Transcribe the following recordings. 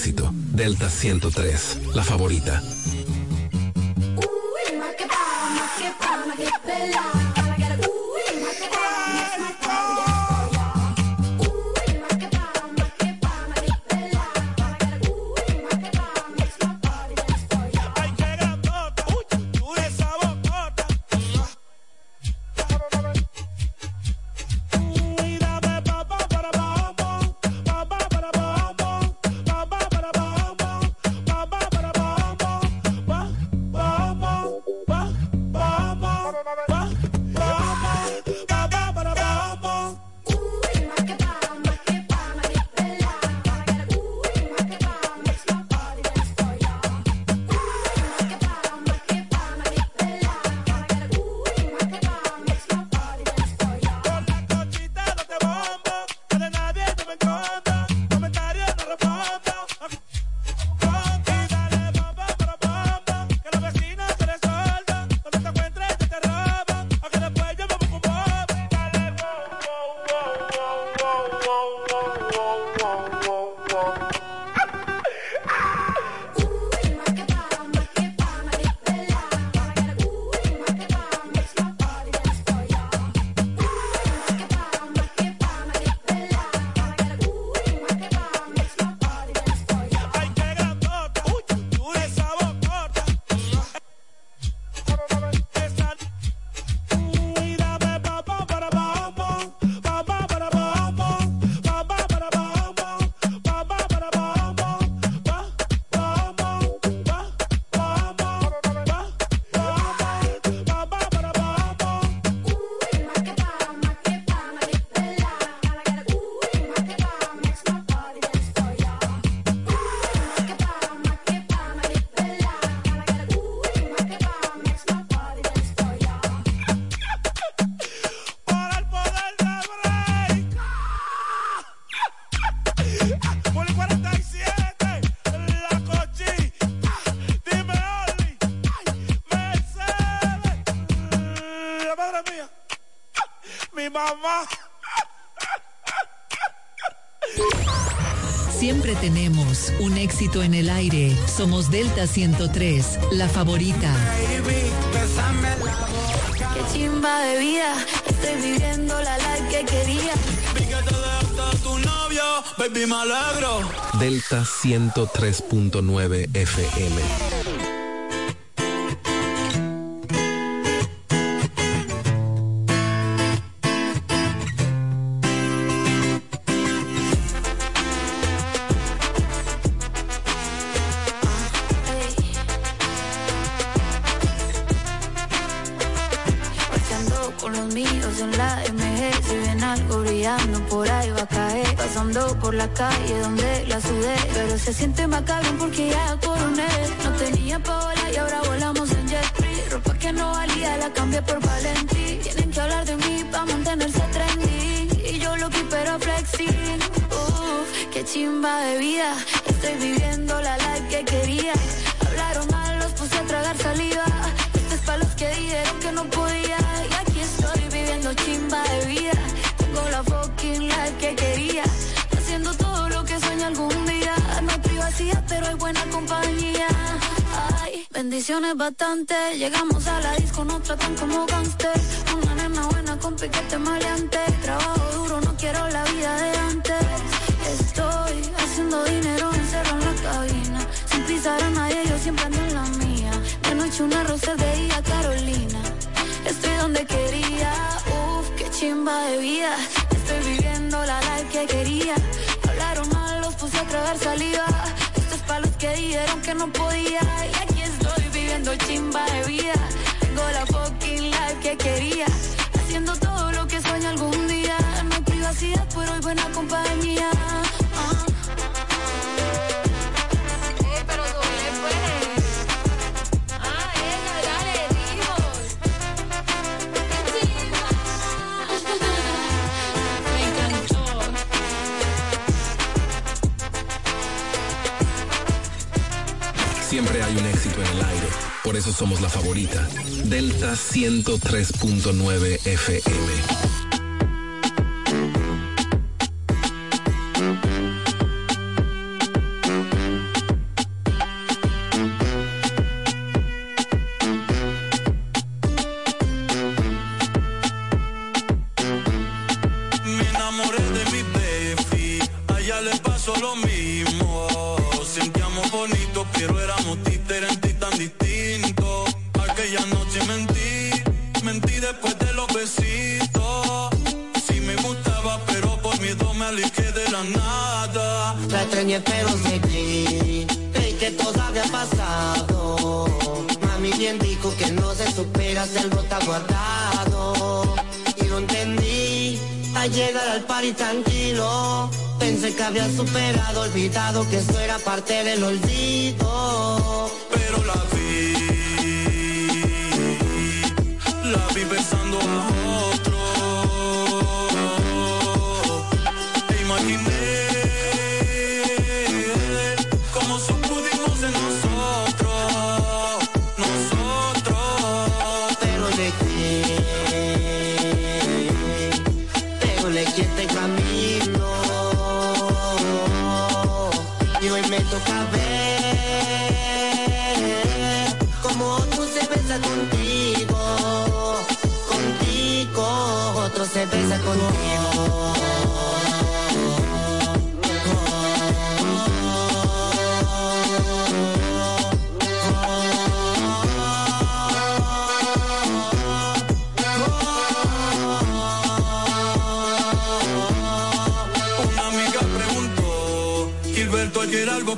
éxito. Delta 103, la favorita. En el aire. Somos Delta 103, la favorita. Qué chimba de vida, estoy viviendo la life que quería. tu novio, baby, me alegro. Delta 103.9 FM. Llegamos a la disco, no tratan como gangster. Una nena buena con piquete maleante. Trabajo duro, no quiero la vida de antes. Estoy haciendo dinero encerrado en la cabina. Sin pisar a nadie, yo siempre ando en la mía. De noche una rosa de día, Carolina. Estoy donde quería, uff, qué chimba de vida. Estoy viviendo la life que quería puse a tragar saliva. Esto es para los que dijeron que no podía. Chimba de vida. Tengo la fucking life que quería. Haciendo todo lo que sueño algún día. No privacidad, pero hay buena compañía. Eso somos la favorita. Delta 103.9 FM. la vi besando a la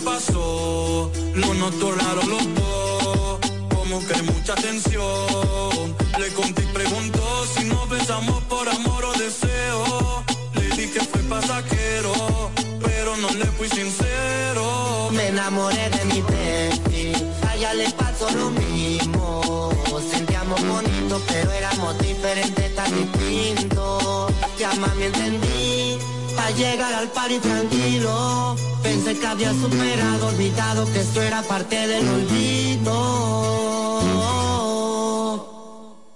pasó, no nos los dos, como que mucha tensión. Le conté y preguntó si nos besamos por amor o deseo. Le di que fue pasajero, pero no le fui sincero. Me enamoré de mi Betty, a ella le pasó lo mismo. Sentíamos bonito, pero éramos diferentes, tan distintos. Ya mami entendí llegar al party tranquilo. Pensé que había superado, olvidado que esto era parte del olvido.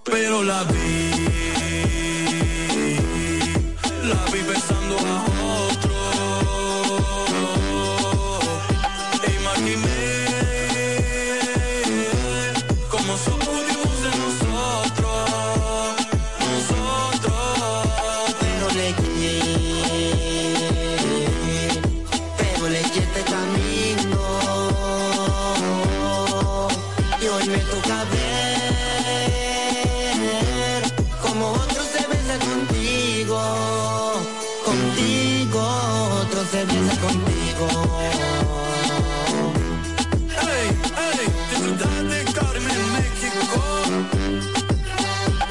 Pero la vida. contigo, contigo, otro se besa contigo. Hey, hey, disfrutar de Carmen México.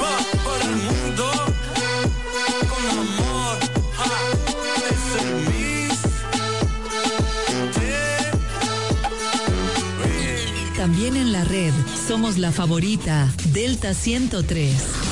Va para el mundo con amor. Ja, es el También en la red somos la favorita Delta 103.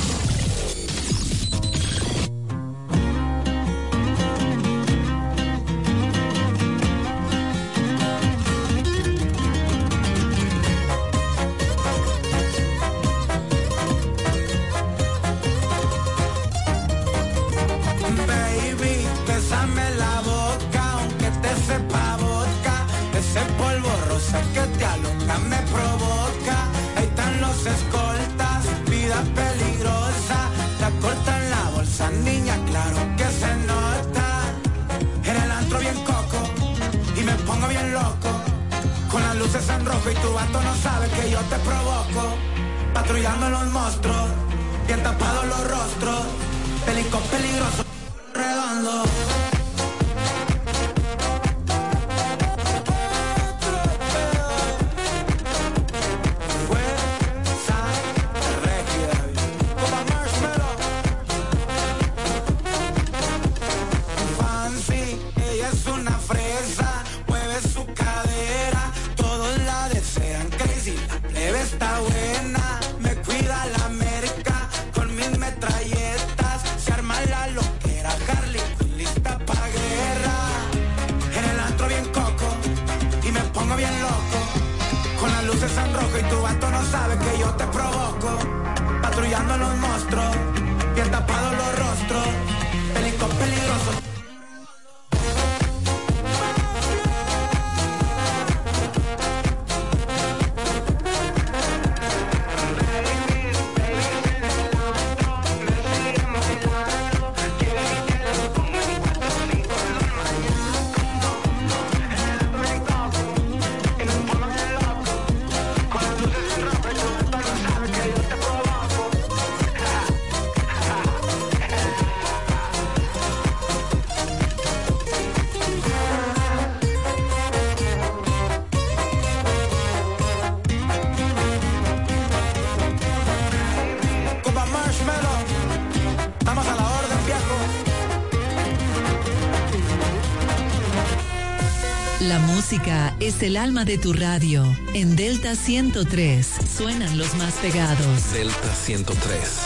El alma de tu radio. En Delta 103 suenan los más pegados. Delta 103,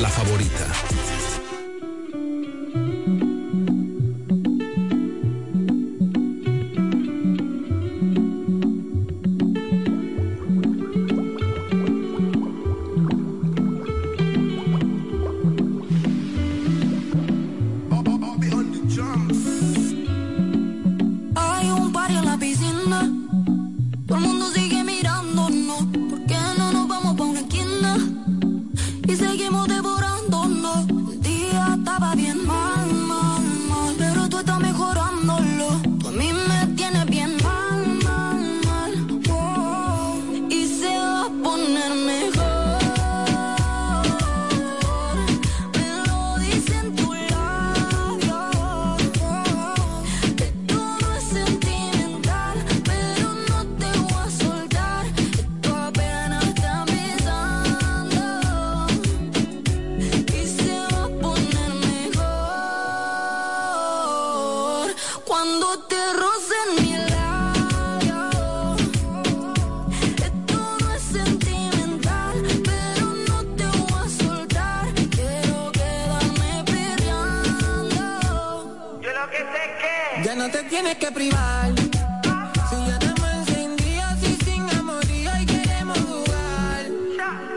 la favorita. cuando te rocen mi labio. Esto no es sentimental, pero no te voy a soltar. Quiero quedarme peleando. Yo lo que sé es que ya no te tienes que privar. Si ya estamos encendidos y sin amorío y queremos jugar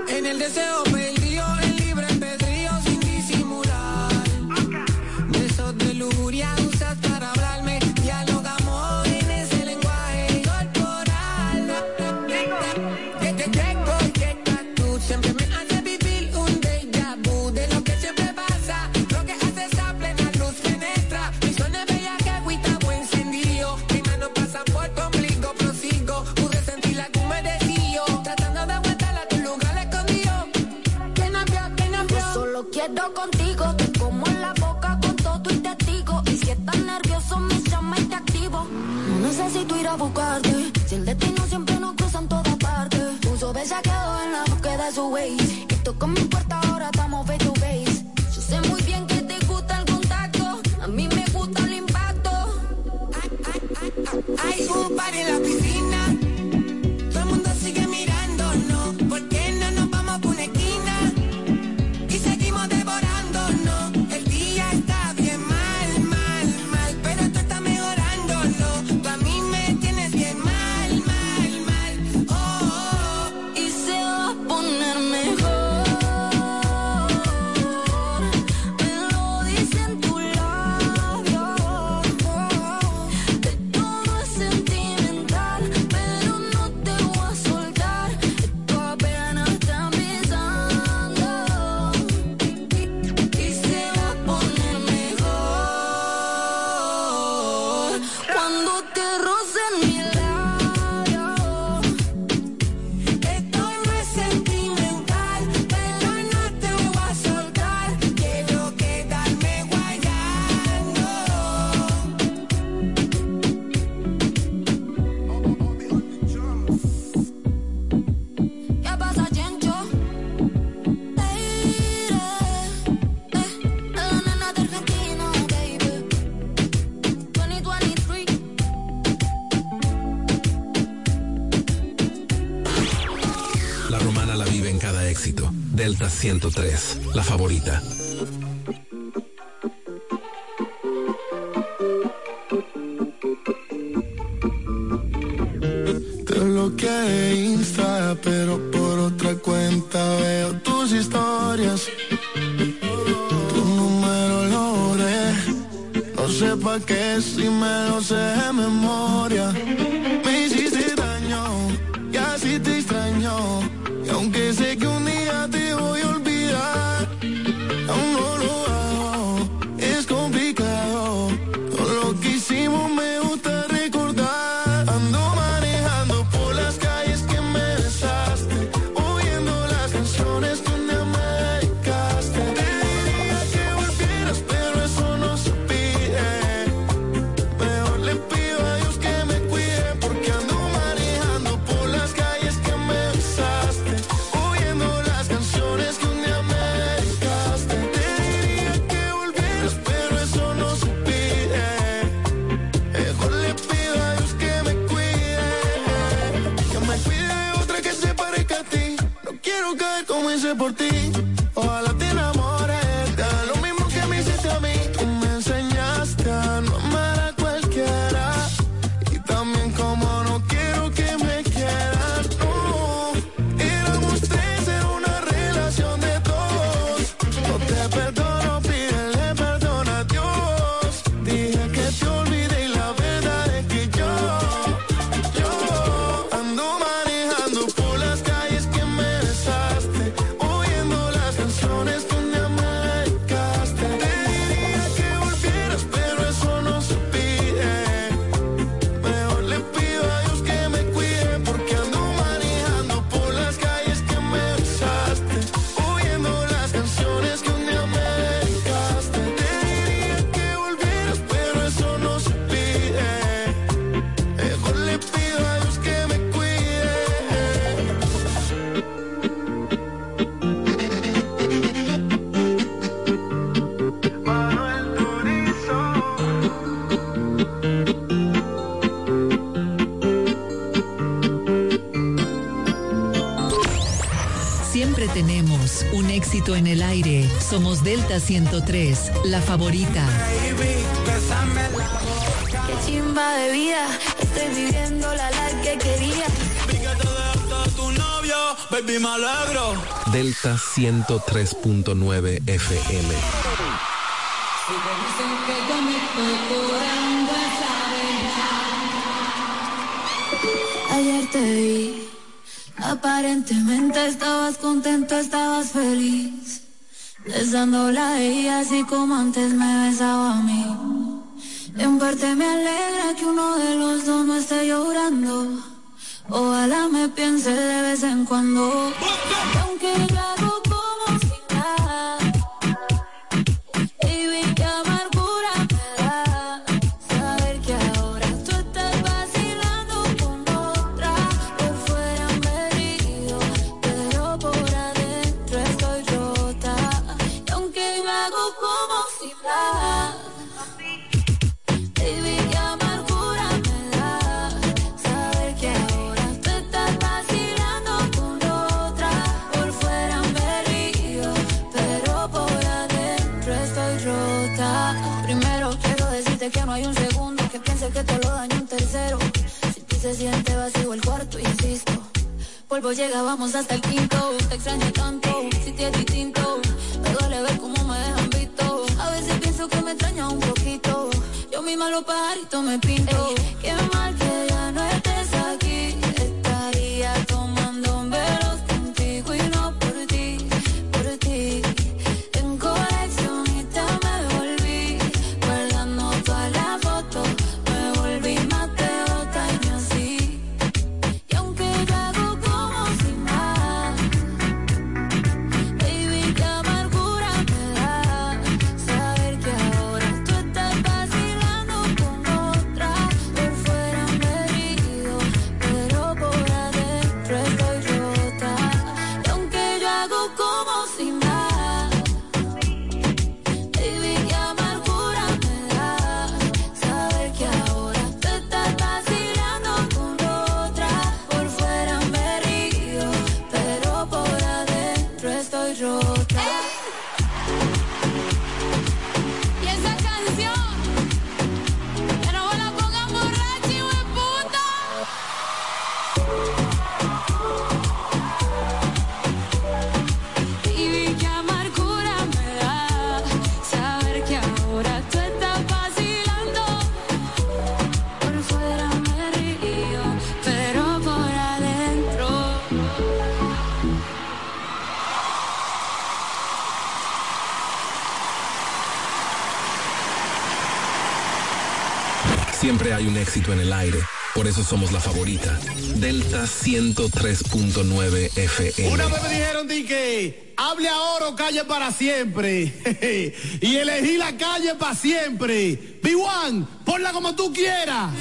en el deseo. Delta 103, la favorita. Somos Delta 103, la favorita. Qué chimba de vida, estoy viviendo la la que quería. tu novio, baby, me alegro. Delta 103.9 FM. Ayer te vi Aparentemente estabas contento, estabas feliz. Besándola a ella así como antes me besaba a mí. En parte me alegra que uno de los dos no esté llorando. Ojalá me piense de vez en cuando. Polvo llega, vamos hasta el quinto. Te extraño tanto, si te es distinto. Me duele ver cómo me dejan visto. A veces pienso que me extraña un poquito. Yo misma los pajaritos me pinto. qué mal que ya no estés hay un éxito en el aire. Por eso somos la favorita. Delta 103.9 FM. Una vez me dijeron di que hable ahora o calle para siempre. y elegí la calle para siempre. B1, ponla como tú quieras.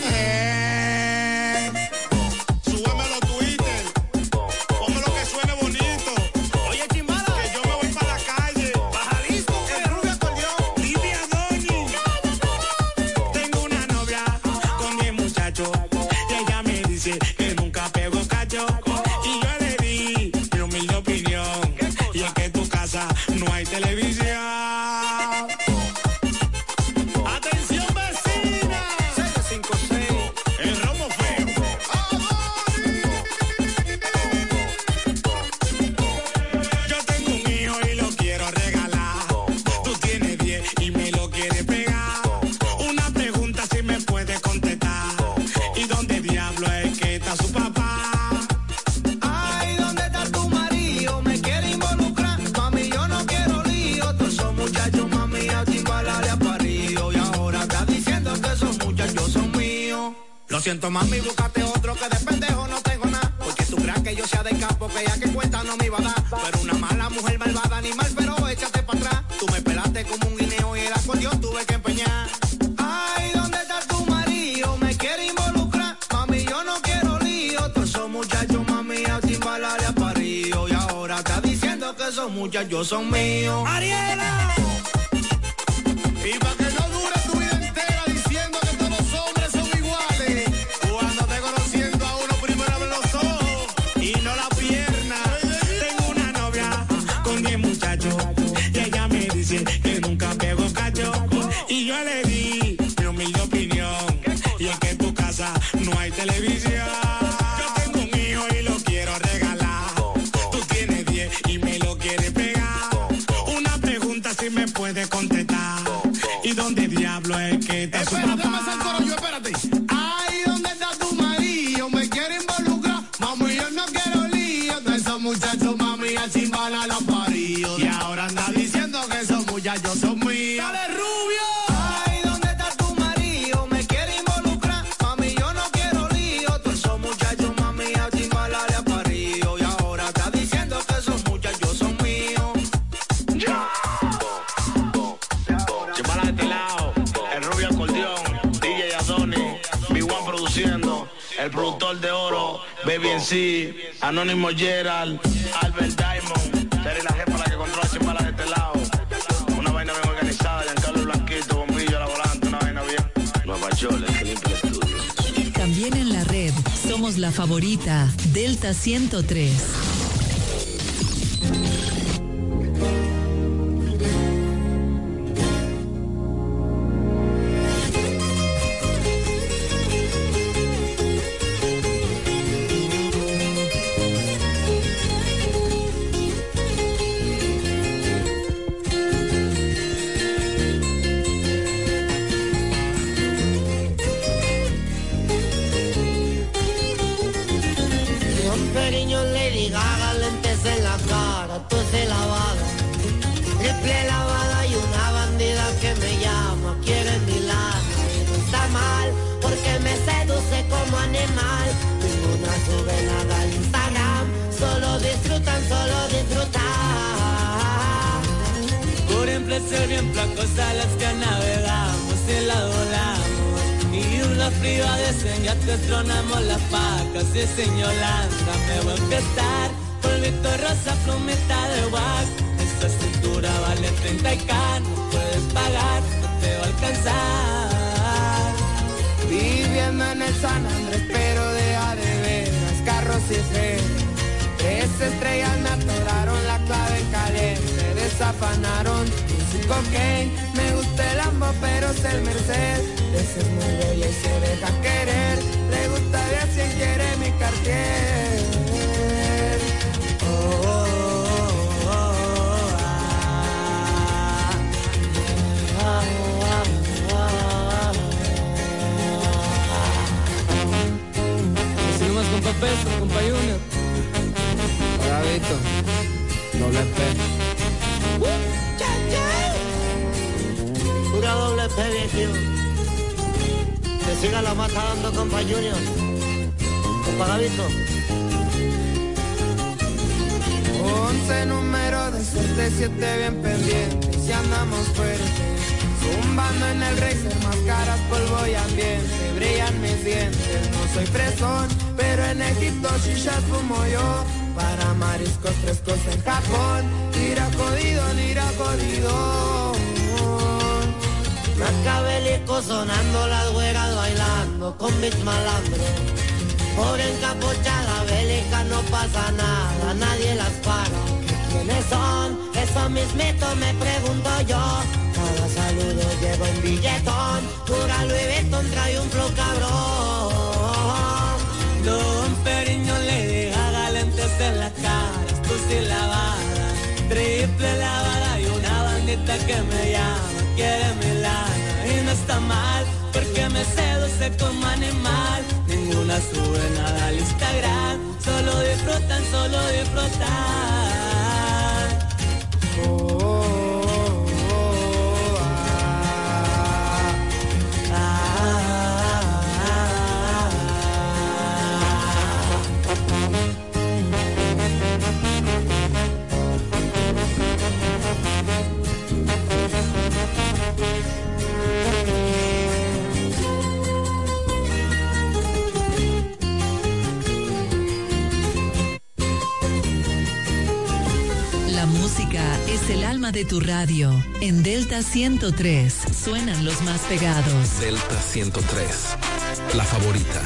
Sí, Anónimo Gerald, Albert Diamond, Terry la jefa la que controla Chimbala de este lado. Una vaina bien organizada, Giancarlo Blanquito, bombillo a la volante, una vaina bien. Nueva York, el estudio. También en la red somos la favorita Delta 103. Placosas las que navegamos y la volamos. Y una fría de ya te tronamos las pacas y señolanda me voy a empezar. Polvito rosa, plumeta de wax. Esta cintura vale 30 y can, no puedes pagar, no te va a alcanzar. Viviendo en el San Andrés, pero de veras, carros y fe. Tres estrellas me atoraron la clave caliente, desafanaron sin cocaine. Me gusta el Lambo, pero es el Merced. Ese es muy bella y se deja querer. Le gusta de a quien quiere mi cartier. Oh, oh, oh, oh, ah. Ah, ah, ah, Si con compa Junior. Bravito, doble P. Pura doble P, viejo. Que siga la mata dando compa Junior. Compa Gavito. Once número de suerte, siete bien pendientes y andamos fuertes. Zumbando en el racer, máscaras, polvo y ambiente. Brillan mis dientes, no soy fresón, pero en Egipto shishas fumo yo. Para mariscos frescos en Japón, tira jodido, tira jodido. Macabélico sonando las güeras bailando con mis malandros. Pobre encapuchada bélica no pasa nada, nadie las para. ¿Quiénes son? Eso mismito me pregunto yo. Cada saludo lleva un billetón, pura Louis Vuitton trae un flow cabrón. Don Periño le deja galentes en la cara, esto sí lavada, triple lavada y una bandita que me llama, quiere mi está mal, porque me seduce como animal, ninguna sube nada al Instagram, solo disfrutan, solo disfrutan. De tu radio. En Delta 103 suenan los más pegados. Delta 103, la favorita.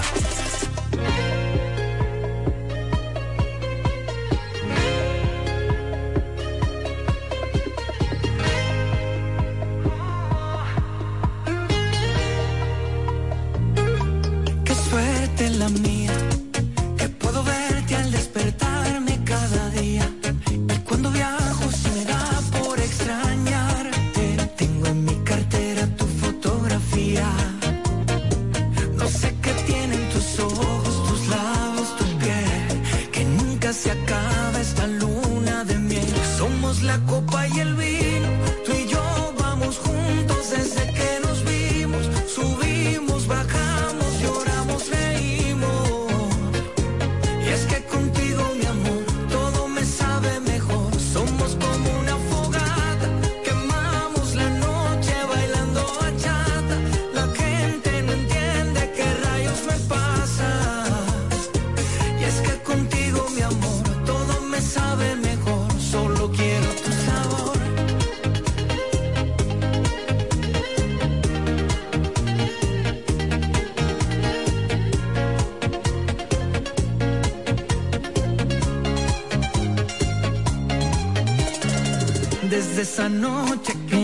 desde esa noche que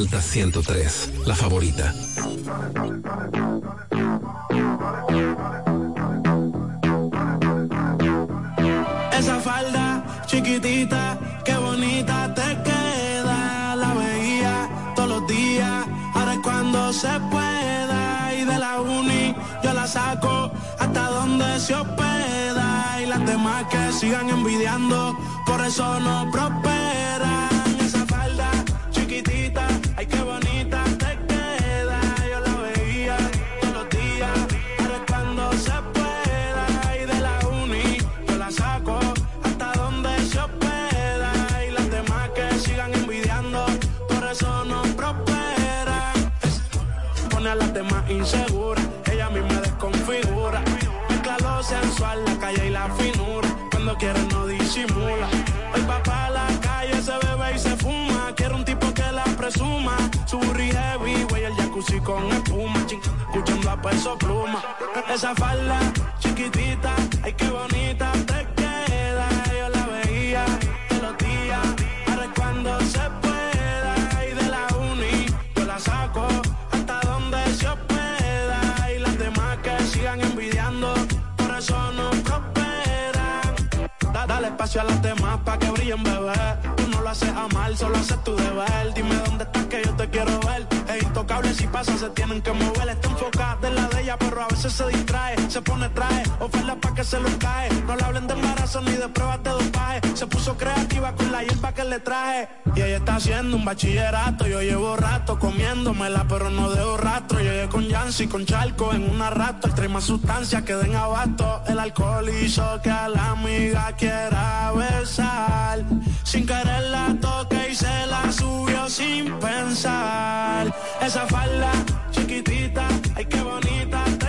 Delta 103, la favorita. Esa falda chiquitita, qué bonita te queda. La veía todos los días, ahora es cuando se pueda. Y de la uni yo la saco hasta donde se hospeda. Y las demás que sigan envidiando, por eso no prosperan. Peso pluma. Esa falda chiquitita, ay, qué bonita te queda. Yo la veía todos los días. Ahora es cuando se pueda. Y de la uni, yo la saco hasta donde se hospeda. Y las demás que sigan envidiando, por eso no prosperan. Da- dale espacio a las demás pa' que brillen, bebé. Tú no lo haces a mal, solo haces tu deber. Dime dónde estás que yo te quiero ver. Es intocable si pasa, se tienen que mover. Está enfocada en la de ella, pero a veces se distrae. Se pone traje, oferta pa' que se lo cae. No le hablen de embarazo ni de pruebas de dopaje. Se puso creativa con la hierba que le traje. Y ella está haciendo un bachillerato. Yo llevo rato comiéndomela, pero no dejo rastro. Llegué con Yancy, con Charco en una rato. El más sustancia que den abasto. El alcohol hizo que a la amiga quiera besar. Sin querer la toque y se la subió sin pensar. Esa falda chiquitita, ay qué bonita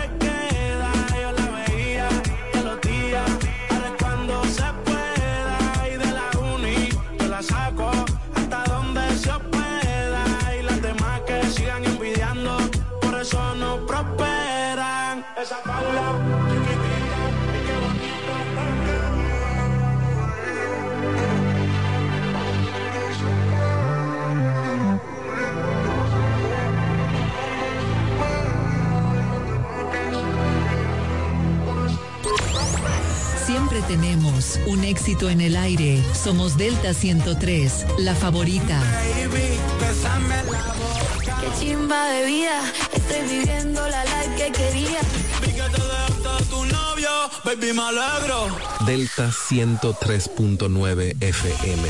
Siempre tenemos un éxito en el aire. Somos Delta 103, la favorita. Baby, besame la boca. Qué chimba de vida, estoy viviendo la life que quería. Vi que te dejaste tu novio, baby, me alegro. Delta 103.9 FM.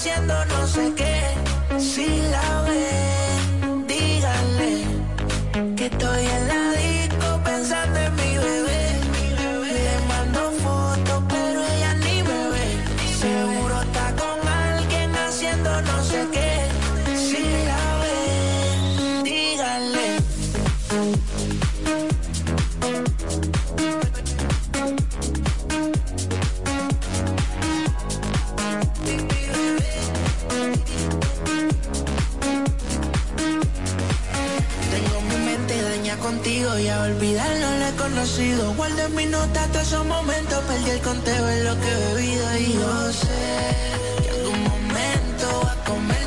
haciendo no sé qué. Si la ve, díganle que estoy en la conocido. Guardo en mi nota todos esos momentos, perdí el conteo en lo que he bebido y yo sé que algún momento va a comerte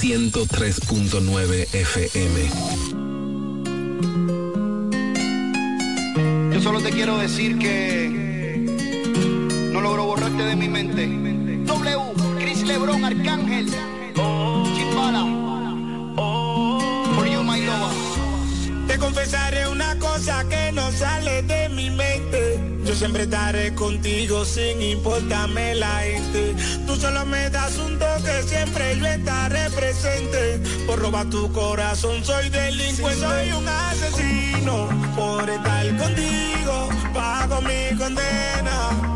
103.9 FM. Yo solo te quiero decir que no logro borrarte de mi mente. W, Chris Lebron, Arcángel, siempre estaré contigo sin importarme la gente. Tú solo me das un toque, siempre yo estaré presente. Por robar tu corazón soy delincuente. Soy un asesino por estar contigo. Pago mi condena.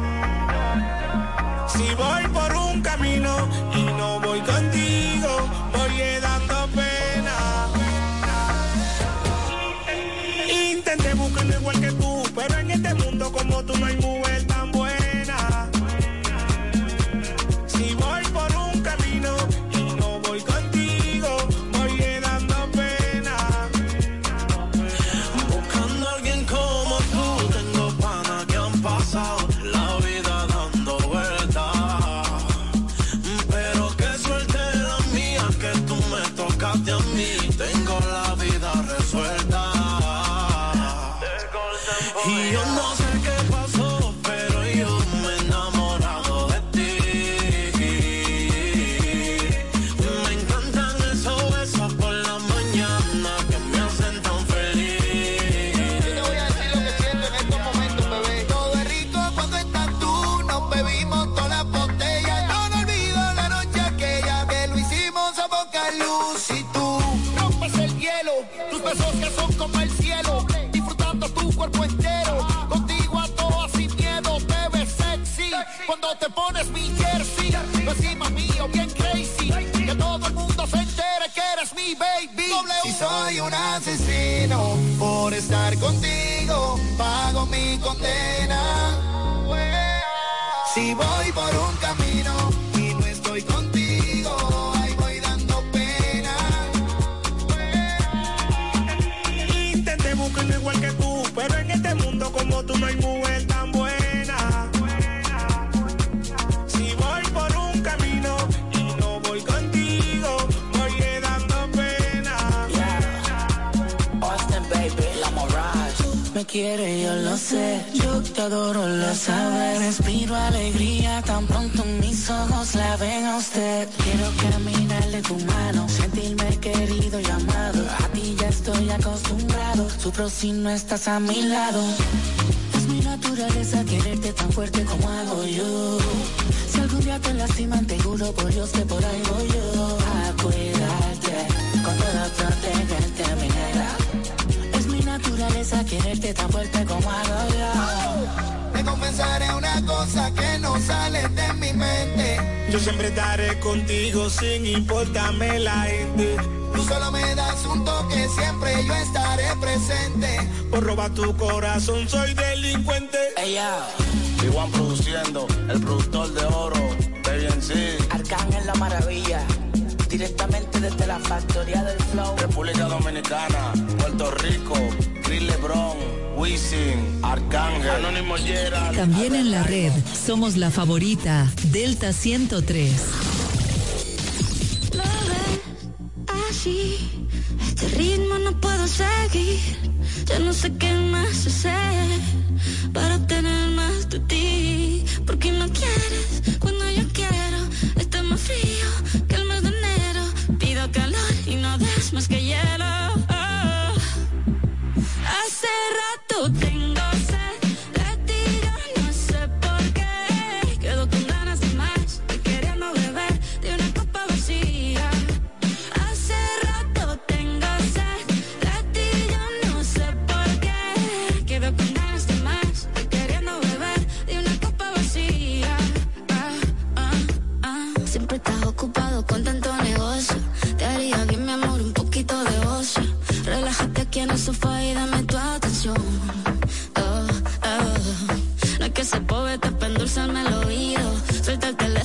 Mi condena. Si voy por un quiere, yo lo sé. Yo te adoro, lo sabes. Respiro alegría tan pronto mis ojos la ven a usted. Quiero caminarle tu mano, sentirme querido y amado. A ti ya estoy acostumbrado. Sufro si no estás a mi lado. Es mi naturaleza quererte tan fuerte como hago yo. Si algún día te lastiman, te juro por Dios que por ahí voy yo. A naturaleza quererte tan fuerte como hago yo. Te confesaré una cosa que no sale de mi mente. Yo siempre estaré contigo sin importarme la gente. Tú solo me das un toque, siempre yo estaré presente. Por robar tu corazón soy delincuente. Ella, Igual produciendo, el productor de oro, Baby en sí. Arcángel la maravilla. Directamente desde la factoría del flow. República Dominicana, Puerto Rico, Chris Lebron, Wisin, Arcángel, Anónimo Gerald. También en la red somos la favorita Delta 103. Lo ves así, este ritmo no puedo seguir. Ya no sé qué más hacer para obtener más de ti. Porque no quieres cuando yo rato tengo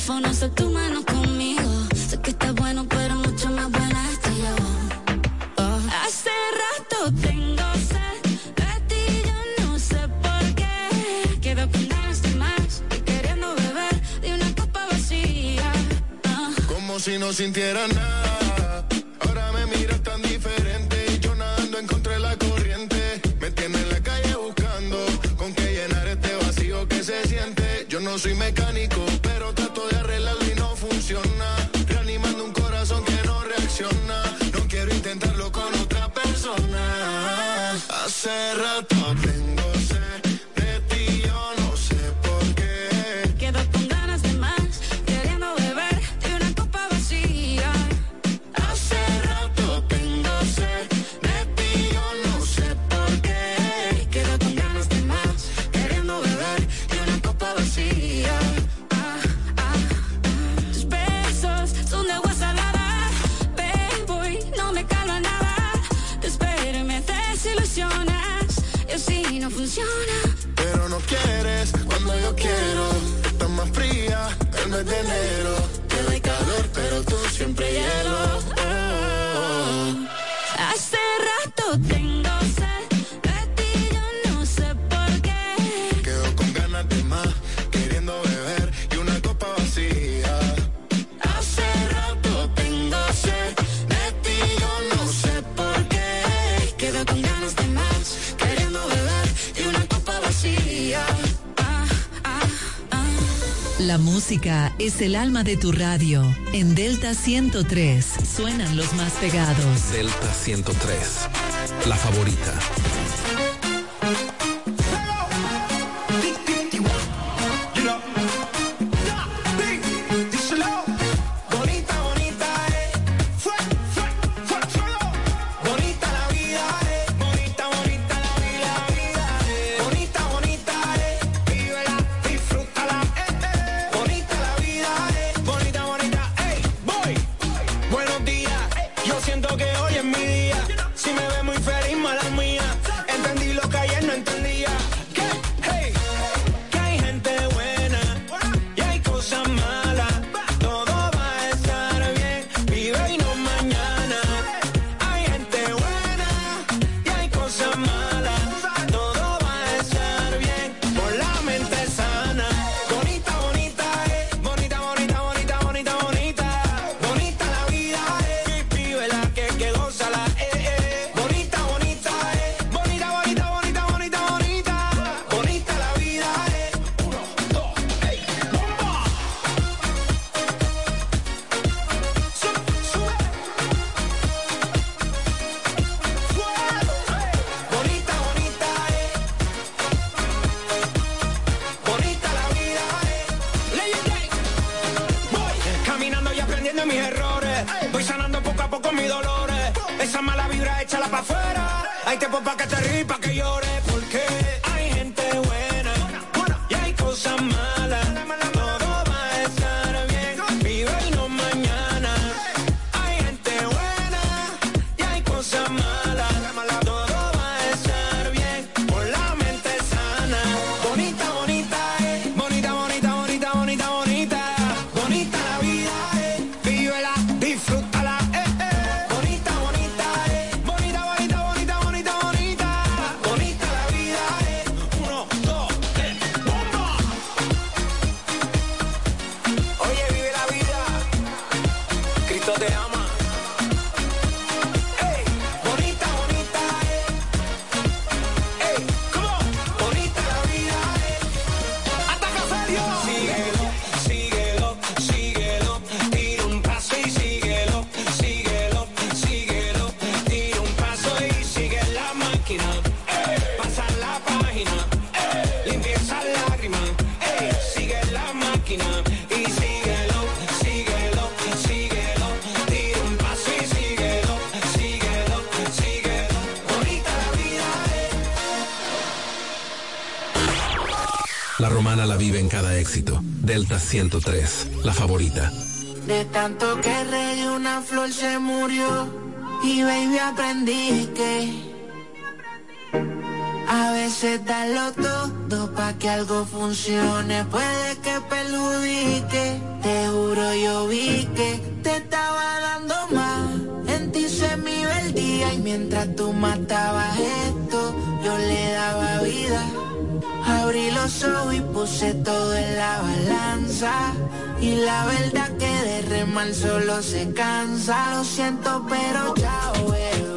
teléfono, tu mano conmigo. Sé que estás bueno, pero mucho más buena estoy yo. Oh. Hace rato tengo sed de ti, yo no sé por qué. Quedo con ganas más y queriendo beber de una copa vacía. Ah. Como si no sintiera nada. Ahora me miras tan diferente. y Yo nadando en contra de la corriente. Me tienes en la calle buscando con qué llenar este vacío que se siente. Yo no soy mecánico, Es el alma de tu radio. En Delta 103 suenan los más pegados. Delta 103, la favorita. te amo. Delta 103, la favorita. De tanto que rey una flor se murió y baby aprendí que a veces darlo todo pa' que algo funcione puede que perjudique. Te juro yo vi que te estaba dando más. En ti se me iba el día y mientras tú matabas esto yo le daba vida y puse todo en la balanza. Y la verdad que de remar solo se cansa. Lo siento, pero chao, eh.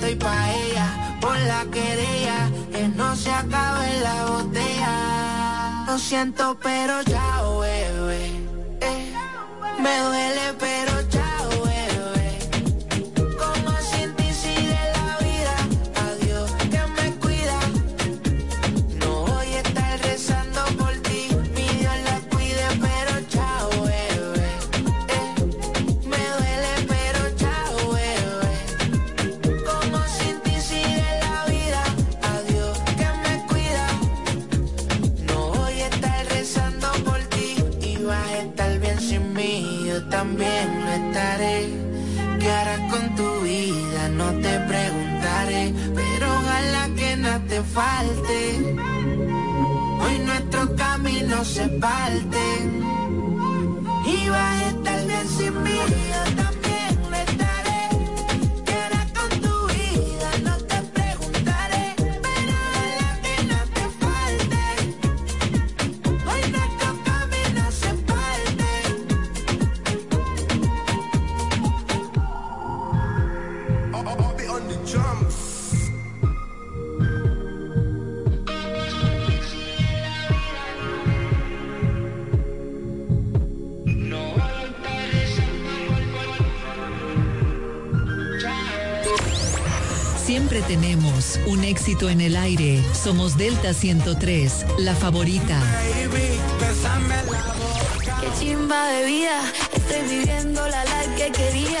estoy pa' ella, por la querella, que no se acabe la botella. Lo siento, pero ya, bebé, eh, me duele, pero se parte. Tenemos un éxito en el aire. Somos Delta 103, la favorita. Qué chimba de vida, estoy viviendo la life que quería.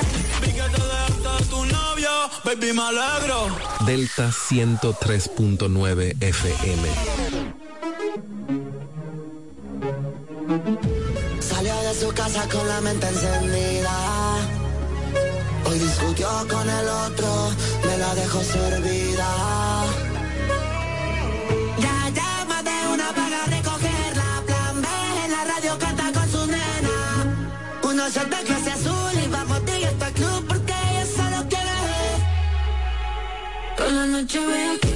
tu novio, baby, me alegro. Delta 103.9 FM. Salió de su casa con la mente encendida discutió con el otro, me la dejó servida. Ya llama de una para recogerla. Plan B en la radio canta con su nena. Uno se de clase azul y va a ti este club porque ella solo quiere. Con la noche voy aquí.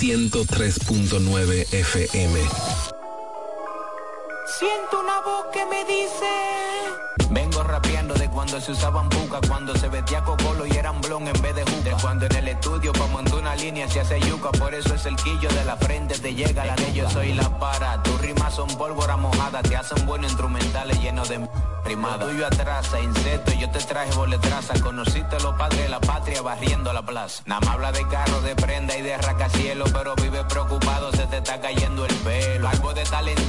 103.9 FM. Siento una voz que me dice. Vengo rapeando de cuando se usaban buca, cuando se vestía cocolo y eran blon en vez de juca. De cuando en el estudio pa' montar una línea se hace yuca, por eso es el quillo de la frente te llega la de yo soy la para. Tus rimas son pólvora mojada, te hacen buenos instrumentales llenos de rimada. Tuyo atrasa, insecto, yo te traje boletraza. Conociste los padres de la patria barriendo la plaza. Nada más habla de carro, de prenda y de cielo, pero vive preocupado, se te está cayendo el pelo. Algo de talentado,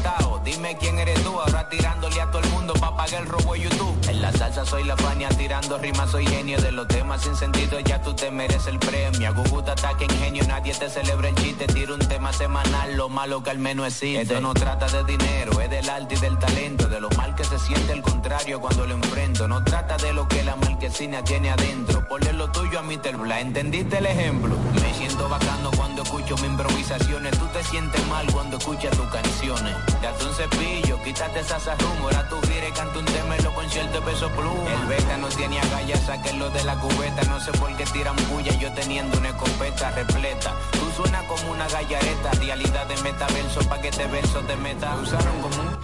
quién eres tú, ahora tirándole a todo el mundo pa' pagar el robo de YouTube. En la salsa soy la fania, tirando rimas soy genio de los temas sin sentido, ya tú te mereces el premio. A ataque ingenio, nadie te celebra el chiste, tiro un tema semanal, lo malo que al menos existe. Esto no trata de dinero, es del arte y del talento, de lo mal que se siente el contrario cuando lo enfrento. No trata de lo que la marquesina tiene adentro, ponle lo tuyo a mi Bla, ¿entendiste el ejemplo? Me siento bacano cuando escucho mis improvisaciones, tú te sientes mal cuando escuchas tus canciones. Date un cepillo, quítate esas rumores, tu gire, canta un tema en los conciertos peso pluma. El beta no tiene agallas, sáquenlo de la cubeta, no sé por qué tiran bulla, yo teniendo una escopeta repleta. Tú suenas como una gallareta, realidad de metaverso, pa' que te verso te meta. Usaron como un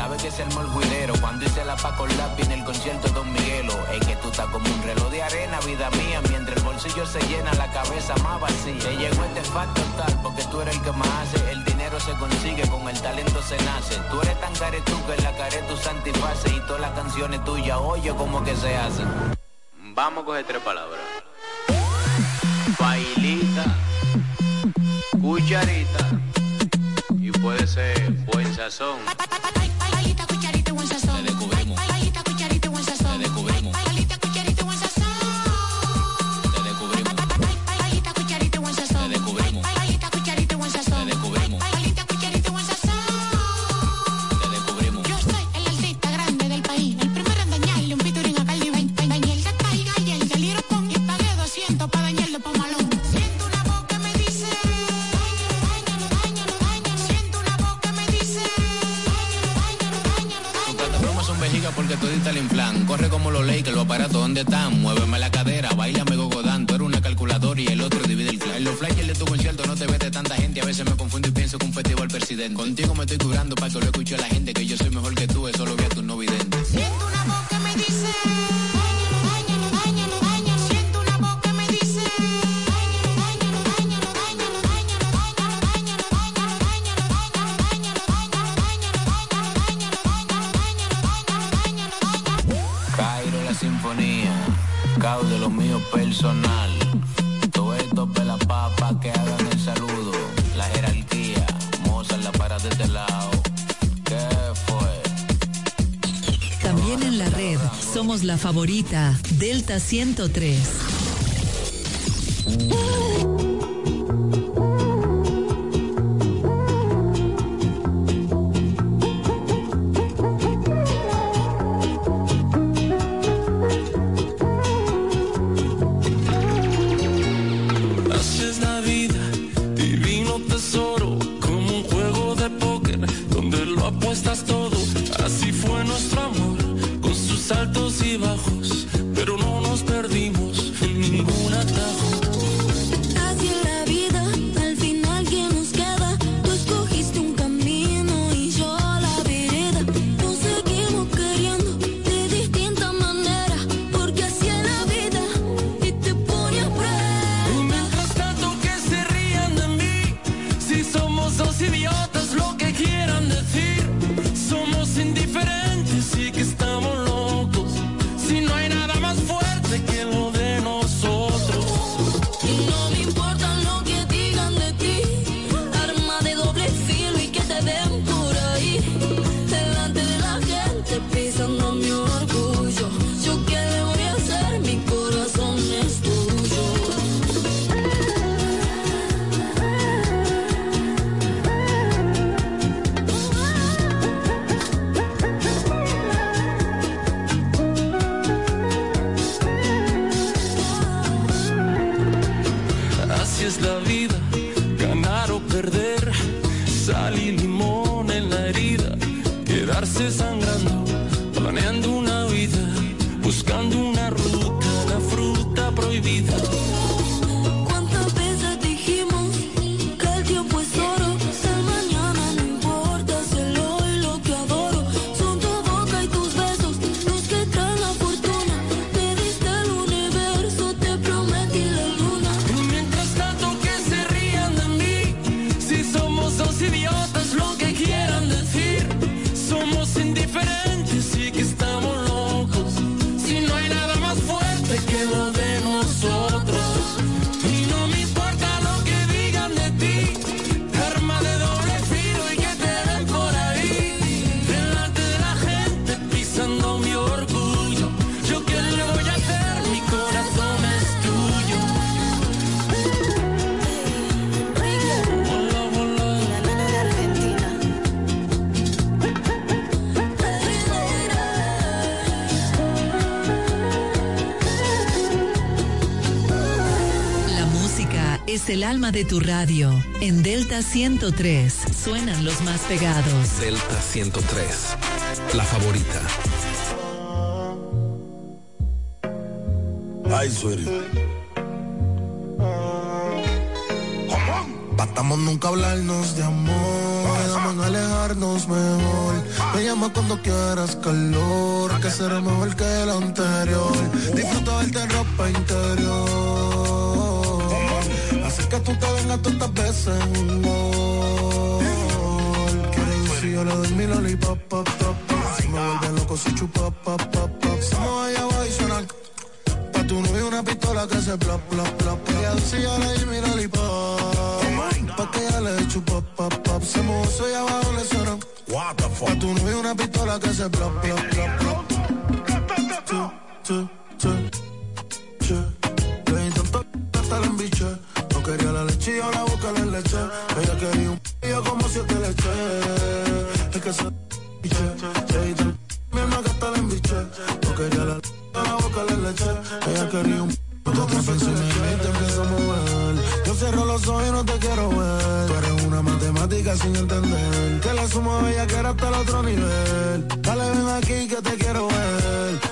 la vez que se armó el juidero, cuando hice la pa' con lápiz en el concierto Don Miguelo. Es que tú estás como un reloj de arena, vida mía, mientras el bolsillo se llena, la cabeza más vacía. Te llegó este factor tal, porque tú eres el que más hace, el dinero se consigue, con el talento se nace. Tú eres tan caretú que en la care tu santifase y todas las canciones tuyas, oye como que se hacen. Vamos a coger tres palabras. Bailita, cucharita y puede ser buen sazón. Paguita, cucharita. Corre como los ley, que los aparatos donde están. Muéveme la cadera, baila me gogodán. Tú eres una calculadora y el otro divide el clan. En los flyers de tu concierto no te ves de tanta gente. A veces me confundo y pienso que un festival presidente. Contigo me estoy curando para que lo escuche la gente. Que yo soy mejor que tú, eso favorita, Delta 103. el alma de tu radio. En Delta 103 suenan los más pegados. Delta 103, la favorita. Ay. Batamos nunca hablarnos de amor, quedamos ah. en alejarnos mejor. Ah. Me llama cuando quieras calor, que será mejor que el anterior. Uh. Disfruta verte en ropa interior Hacer que tú te vengas tantas veces un. Que si yo le doy mi lollipop, pop, pop, pop. Si me vuelve loco, si chupa, pop, pop, pop. Si no, allá va a sonar. Pa' tu novio una pistola que se plop, plop, plop. Y si yo le doy mi lollipop. Oh pa' que ya le chupa, pop, pop. Se mozo y abajo le suena. What the fuck? Pa' tu novio una pistola que se plop, plop, plop, plop. sin entender. Que la suma bella que era hasta el otro nivel. Dale, ven aquí que te quiero ver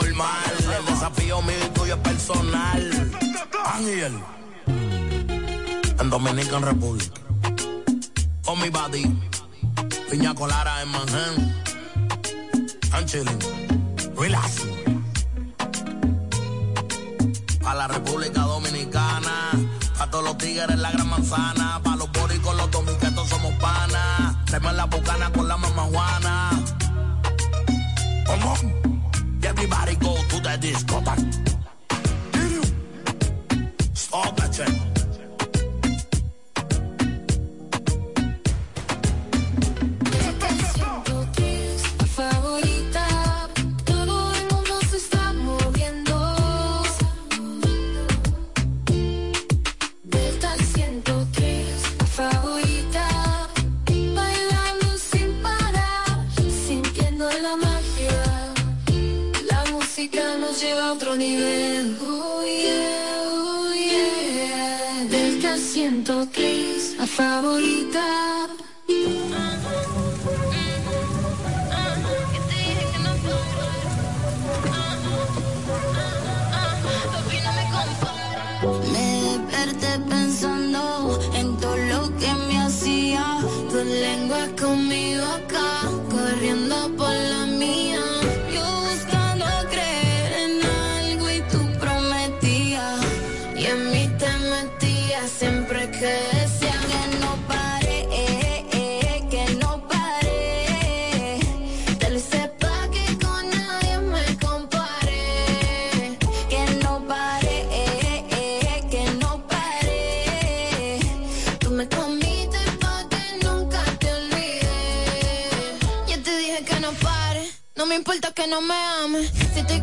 normal. El desafío mío y tuyo es personal. Ángel, en Dominican Republic. Oh, mi body. Piña Colara en Manhattan. I'm chilling. Relax. A la República Dominicana. A todos los tigres la gran manzana. Pa' los boricos, los dominicanos somos panas. Temen la bucana con la mamá Juana. ¿Cómo? Everybody go to the discotheque. Stop that thing. favorita. importa que no me ames. Si estoy